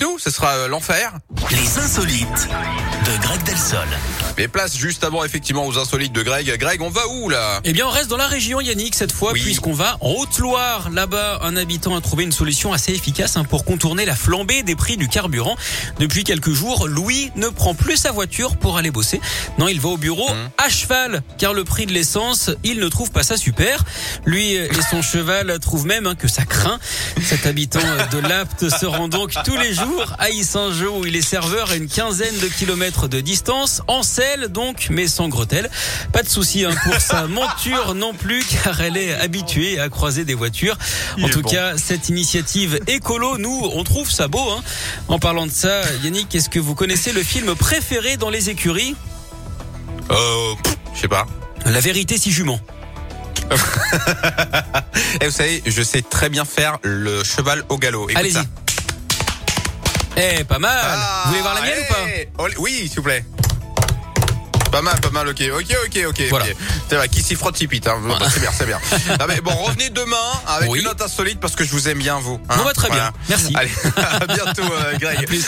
avec nous, ce sera euh, l'enfer. Les insolites de Greg Delsol. Mais place juste avant effectivement aux insolites de Greg. Greg, on va où là? Eh bien, on reste dans la région, Yannick, cette fois, Oui. puisqu'on va en Haute-Loire. Là-bas, un habitant a trouvé une solution assez efficace hein, pour contourner la flambée des prix du carburant. Depuis quelques jours, Louis ne prend plus sa voiture pour aller bosser. Non, il va au bureau Mmh. à cheval, car le prix de l'essence, il ne trouve pas ça super. Lui et son cheval trouvent même hein, que ça craint. Cet habitant de l'Apt se rend donc tous les jours à Issingeau, où il est serveur à une quinzaine de kilomètres de distance, en selle donc, mais sans bretelles. Pas de souci hein, pour sa monture non plus, car elle est habituée à croiser des voitures. En tout bon. cas, cette initiative écolo, nous, on trouve ça beau. Hein. En parlant de ça, Yannick, est-ce que vous connaissez le film préféré dans les écuries? Euh, je sais pas. La vérité si jument. Et vous savez, je sais très bien faire le cheval au galop. Écoute Allez-y. Eh, pas mal. Ah, vous voulez voir la mienne ou pas Oh, Oui, s'il vous plaît. Pas mal, pas mal, ok, ok, ok, ok. Voilà. C'est vrai, qui s'y frotte s'y pite, hein. Bon, C'est bien, c'est bien. Ah, mais bon, revenez demain avec Oui. une note insolite parce que je vous aime bien, vous. hein. Bon, bah, très bien. Merci. Allez, à bientôt, euh, Greg. À plus.